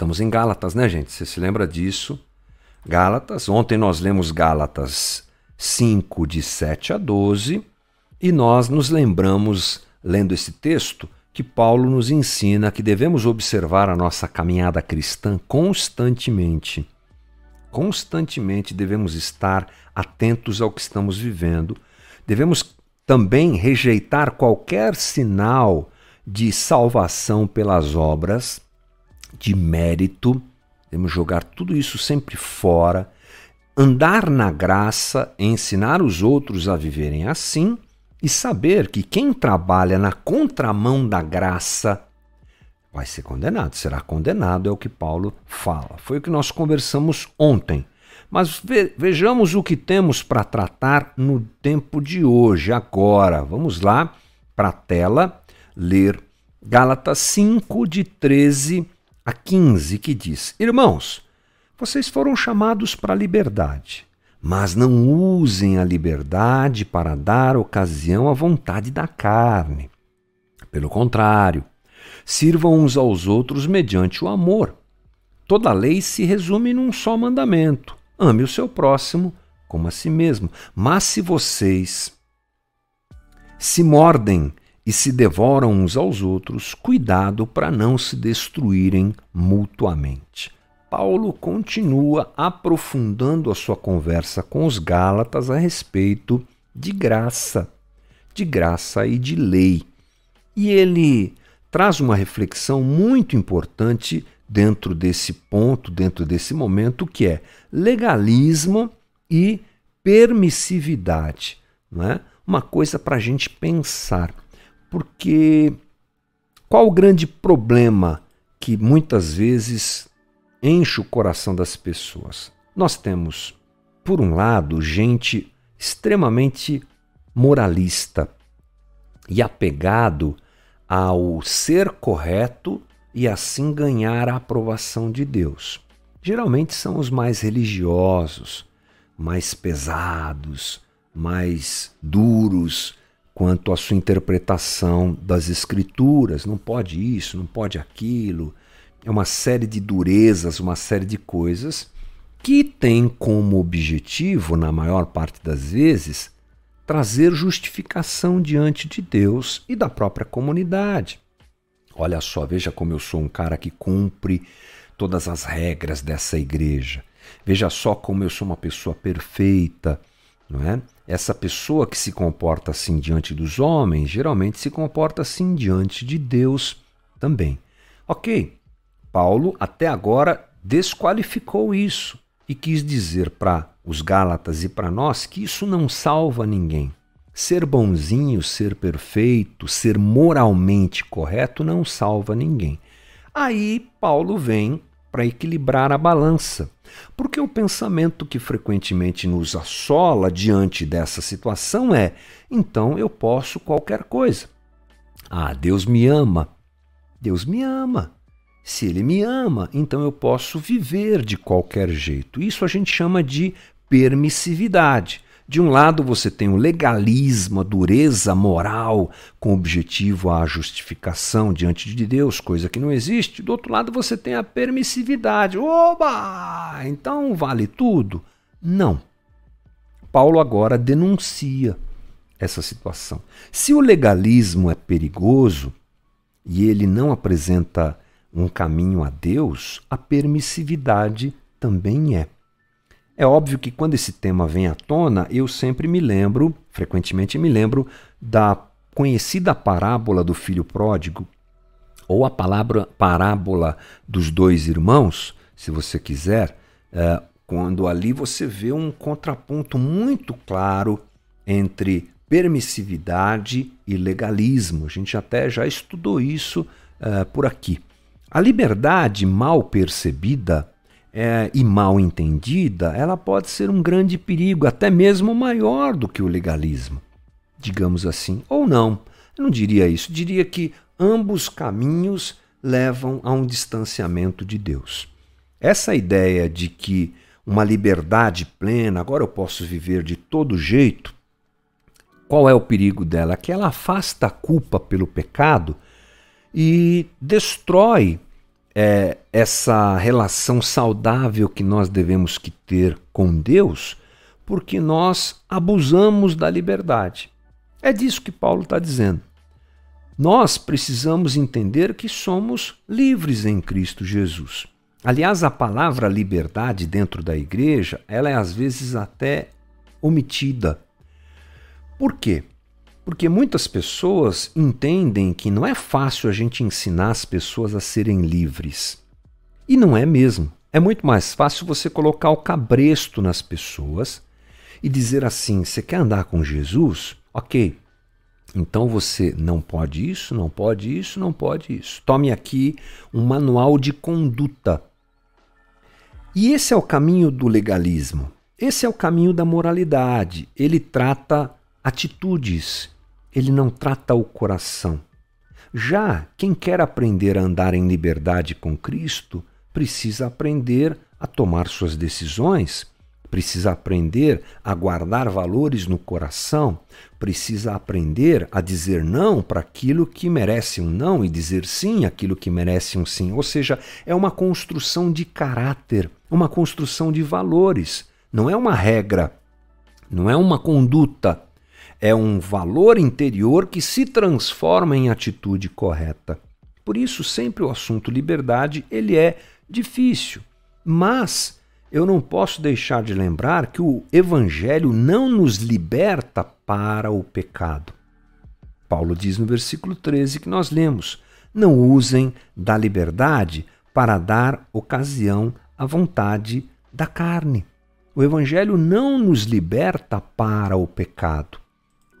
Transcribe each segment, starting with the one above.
Estamos em Gálatas, né, gente? Você se lembra disso? Gálatas. Ontem nós lemos Gálatas 5, de 7 a 12, e nós nos lembramos, lendo esse texto, que Paulo nos ensina que devemos observar a nossa caminhada cristã constantemente. Constantemente devemos estar atentos ao que estamos vivendo. Devemos também rejeitar qualquer sinal de salvação pelas obras, de mérito. Devemos jogar tudo isso sempre fora. Andar na graça, ensinar os outros a viverem assim e saber que quem trabalha na contramão da graça vai ser condenado, será condenado, é o que Paulo fala. Foi o que nós conversamos ontem. Mas vejamos o que temos para tratar no tempo de hoje, agora. Vamos lá para a tela ler Gálatas 5, de 13 a 15, que diz: Irmãos, vocês foram chamados para a liberdade. Mas não usem a liberdade para dar ocasião à vontade da carne. Pelo contrário, sirvam uns aos outros mediante o amor. Toda lei se resume num só mandamento: ame o seu próximo como a si mesmo. Mas se vocês se mordem e se devoram uns aos outros, cuidado para não se destruírem mutuamente. Paulo continua aprofundando a sua conversa com os Gálatas a respeito de graça, de graça e de lei. E ele traz uma reflexão muito importante dentro desse ponto, dentro desse momento, que é legalismo e permissividade. Não é? Uma coisa para a gente pensar. Porque qual o grande problema que muitas vezes enche o coração das pessoas. Nós temos, por um lado, gente extremamente moralista e apegado ao ser correto e assim ganhar a aprovação de Deus. Geralmente são os mais religiosos, mais pesados, mais duros quanto à sua interpretação das Escrituras. Não pode isso, não pode aquilo é uma série de durezas, uma série de coisas que tem como objetivo, na maior parte das vezes, trazer justificação diante de Deus e da própria comunidade. Olha só, veja como eu sou um cara que cumpre todas as regras dessa igreja. Veja só como eu sou uma pessoa perfeita, não é? Essa pessoa que se comporta assim diante dos homens, geralmente se comporta assim diante de Deus também. OK? Paulo, até agora, desqualificou isso e quis dizer para os Gálatas e para nós que isso não salva ninguém. Ser bonzinho, ser perfeito, ser moralmente correto não salva ninguém. Aí Paulo vem para equilibrar a balança. Porque o pensamento que frequentemente nos assola diante dessa situação é: então eu posso qualquer coisa. Ah, Deus me ama. Deus me ama. Se ele me ama, então eu posso viver de qualquer jeito. Isso a gente chama de permissividade. De um lado, você tem o legalismo, a dureza moral, com objetivo à justificação diante de Deus, coisa que não existe. Do outro lado, você tem a permissividade. Oba! Então vale tudo? Não. Paulo agora denuncia essa situação. Se o legalismo é perigoso e ele não apresenta um caminho a Deus, a permissividade também é. É óbvio que quando esse tema vem à tona, eu sempre me lembro, frequentemente me lembro, da conhecida parábola do filho pródigo, ou a palavra parábola dos dois irmãos, se você quiser, é, quando ali você vê um contraponto muito claro entre permissividade e legalismo. A gente até já estudou isso é, por aqui. A liberdade mal percebida é, e mal entendida, ela pode ser um grande perigo, até mesmo maior do que o legalismo, digamos assim. Ou não, eu não diria isso, diria que ambos caminhos levam a um distanciamento de Deus. Essa ideia de que uma liberdade plena, agora eu posso viver de todo jeito, qual é o perigo dela? Que ela afasta a culpa pelo pecado e destrói é, essa relação saudável que nós devemos que ter com Deus, porque nós abusamos da liberdade. É disso que Paulo está dizendo. Nós precisamos entender que somos livres em Cristo Jesus. Aliás, a palavra liberdade dentro da igreja, ela é às vezes até omitida. Por quê? Porque muitas pessoas entendem que não é fácil a gente ensinar as pessoas a serem livres. E não é mesmo. É muito mais fácil você colocar o cabresto nas pessoas e dizer assim: você quer andar com Jesus? Ok. Então você não pode isso, não pode isso, não pode isso. Tome aqui um manual de conduta e esse é o caminho do legalismo. Esse é o caminho da moralidade. Ele trata atitudes, ele não trata o coração. Já quem quer aprender a andar em liberdade com Cristo precisa aprender a tomar suas decisões precisa aprender a guardar valores no coração, precisa aprender a dizer não para aquilo que merece um não e dizer sim aquilo que merece um sim. Ou seja, é uma construção de caráter, uma construção de valores. Não é uma regra, não é uma conduta, é um valor interior que se transforma em atitude correta. Por isso, sempre o assunto liberdade ele é difícil, mas eu não posso deixar de lembrar que o Evangelho não nos liberta para o pecado. Paulo diz no versículo 13 que nós lemos: Não usem da liberdade para dar ocasião à vontade da carne. O Evangelho não nos liberta para o pecado.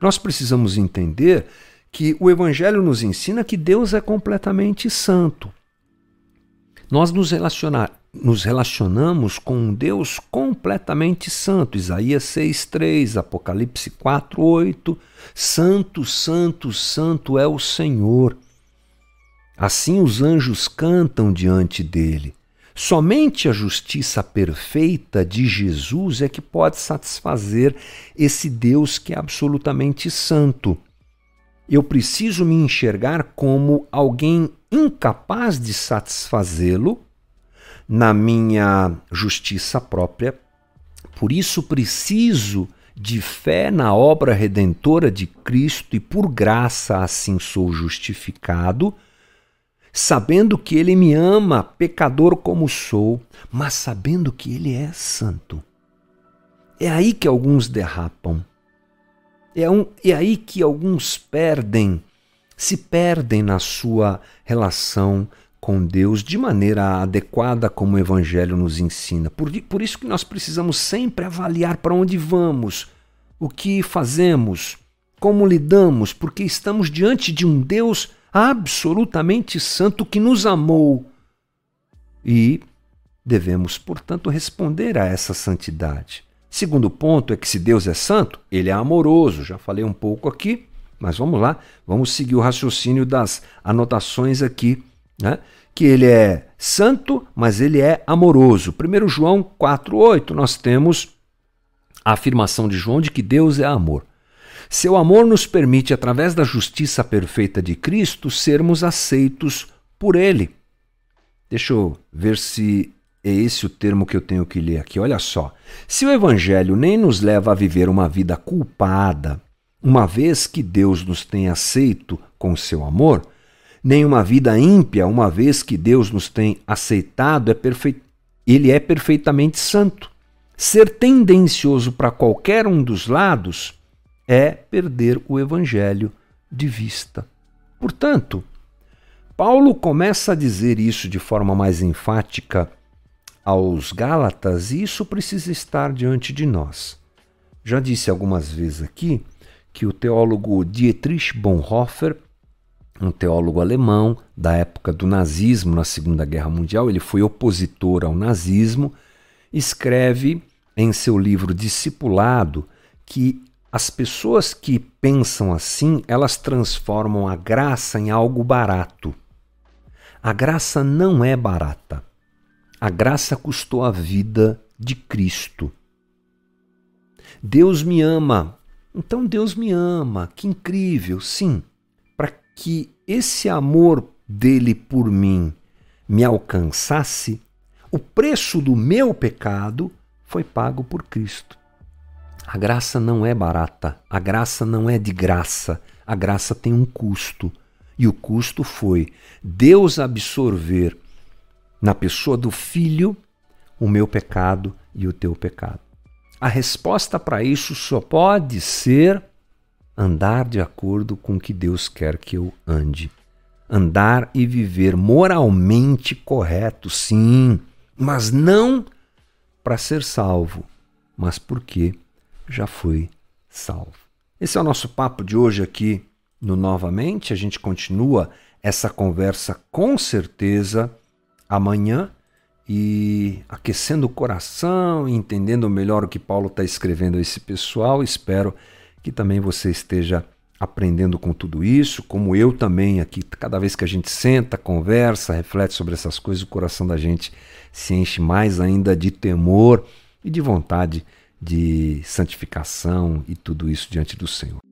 Nós precisamos entender que o Evangelho nos ensina que Deus é completamente santo. Nós nos relacionar, nos relacionamos com um Deus completamente santo. Isaías 6:3, Apocalipse 4:8. Santo, santo, santo é o Senhor. Assim os anjos cantam diante dele. Somente a justiça perfeita de Jesus é que pode satisfazer esse Deus que é absolutamente santo. Eu preciso me enxergar como alguém incapaz de satisfazê-lo na minha justiça própria. Por isso preciso de fé na obra redentora de Cristo e por graça assim sou justificado, sabendo que Ele me ama, pecador como sou, mas sabendo que Ele é santo. É aí que alguns derrapam. É, um, é aí que alguns perdem, se perdem na sua relação com Deus de maneira adequada como o Evangelho nos ensina. Por, por isso que nós precisamos sempre avaliar para onde vamos, o que fazemos, como lidamos, porque estamos diante de um Deus absolutamente santo que nos amou. E devemos, portanto, responder a essa santidade. Segundo ponto é que se Deus é santo, ele é amoroso. Já falei um pouco aqui, mas vamos lá, vamos seguir o raciocínio das anotações aqui né? que ele é santo, mas ele é amoroso. 1 João 4,8, nós temos a afirmação de João de que Deus é amor. Seu amor nos permite, através da justiça perfeita de Cristo, sermos aceitos por Ele. Deixa eu ver se é esse o termo que eu tenho que ler aqui. Olha só. Se o Evangelho nem nos leva a viver uma vida culpada, uma vez que Deus nos tem aceito com seu amor, nem uma vida ímpia, uma vez que Deus nos tem aceitado, é perfe... ele é perfeitamente santo. Ser tendencioso para qualquer um dos lados é perder o evangelho de vista. Portanto, Paulo começa a dizer isso de forma mais enfática aos Gálatas, e isso precisa estar diante de nós. Já disse algumas vezes aqui que o teólogo Dietrich Bonhoeffer um teólogo alemão da época do nazismo na Segunda Guerra Mundial, ele foi opositor ao nazismo, escreve em seu livro Discipulado que as pessoas que pensam assim, elas transformam a graça em algo barato. A graça não é barata. A graça custou a vida de Cristo. Deus me ama. Então Deus me ama. Que incrível, sim que esse amor dele por mim me alcançasse, o preço do meu pecado foi pago por Cristo. A graça não é barata, a graça não é de graça, a graça tem um custo. E o custo foi Deus absorver na pessoa do Filho o meu pecado e o teu pecado. A resposta para isso só pode ser andar de acordo com o que Deus quer que eu ande. Andar e viver moralmente correto, sim, mas não para ser salvo, mas porque já foi salvo. Esse é o nosso papo de hoje aqui no Novamente. A gente continua essa conversa com certeza amanhã e aquecendo o coração, entendendo melhor o que Paulo está escrevendo a esse pessoal. Espero que também você esteja aprendendo com tudo isso, como eu também aqui. Cada vez que a gente senta, conversa, reflete sobre essas coisas, o coração da gente se enche mais ainda de temor e de vontade de santificação e tudo isso diante do Senhor.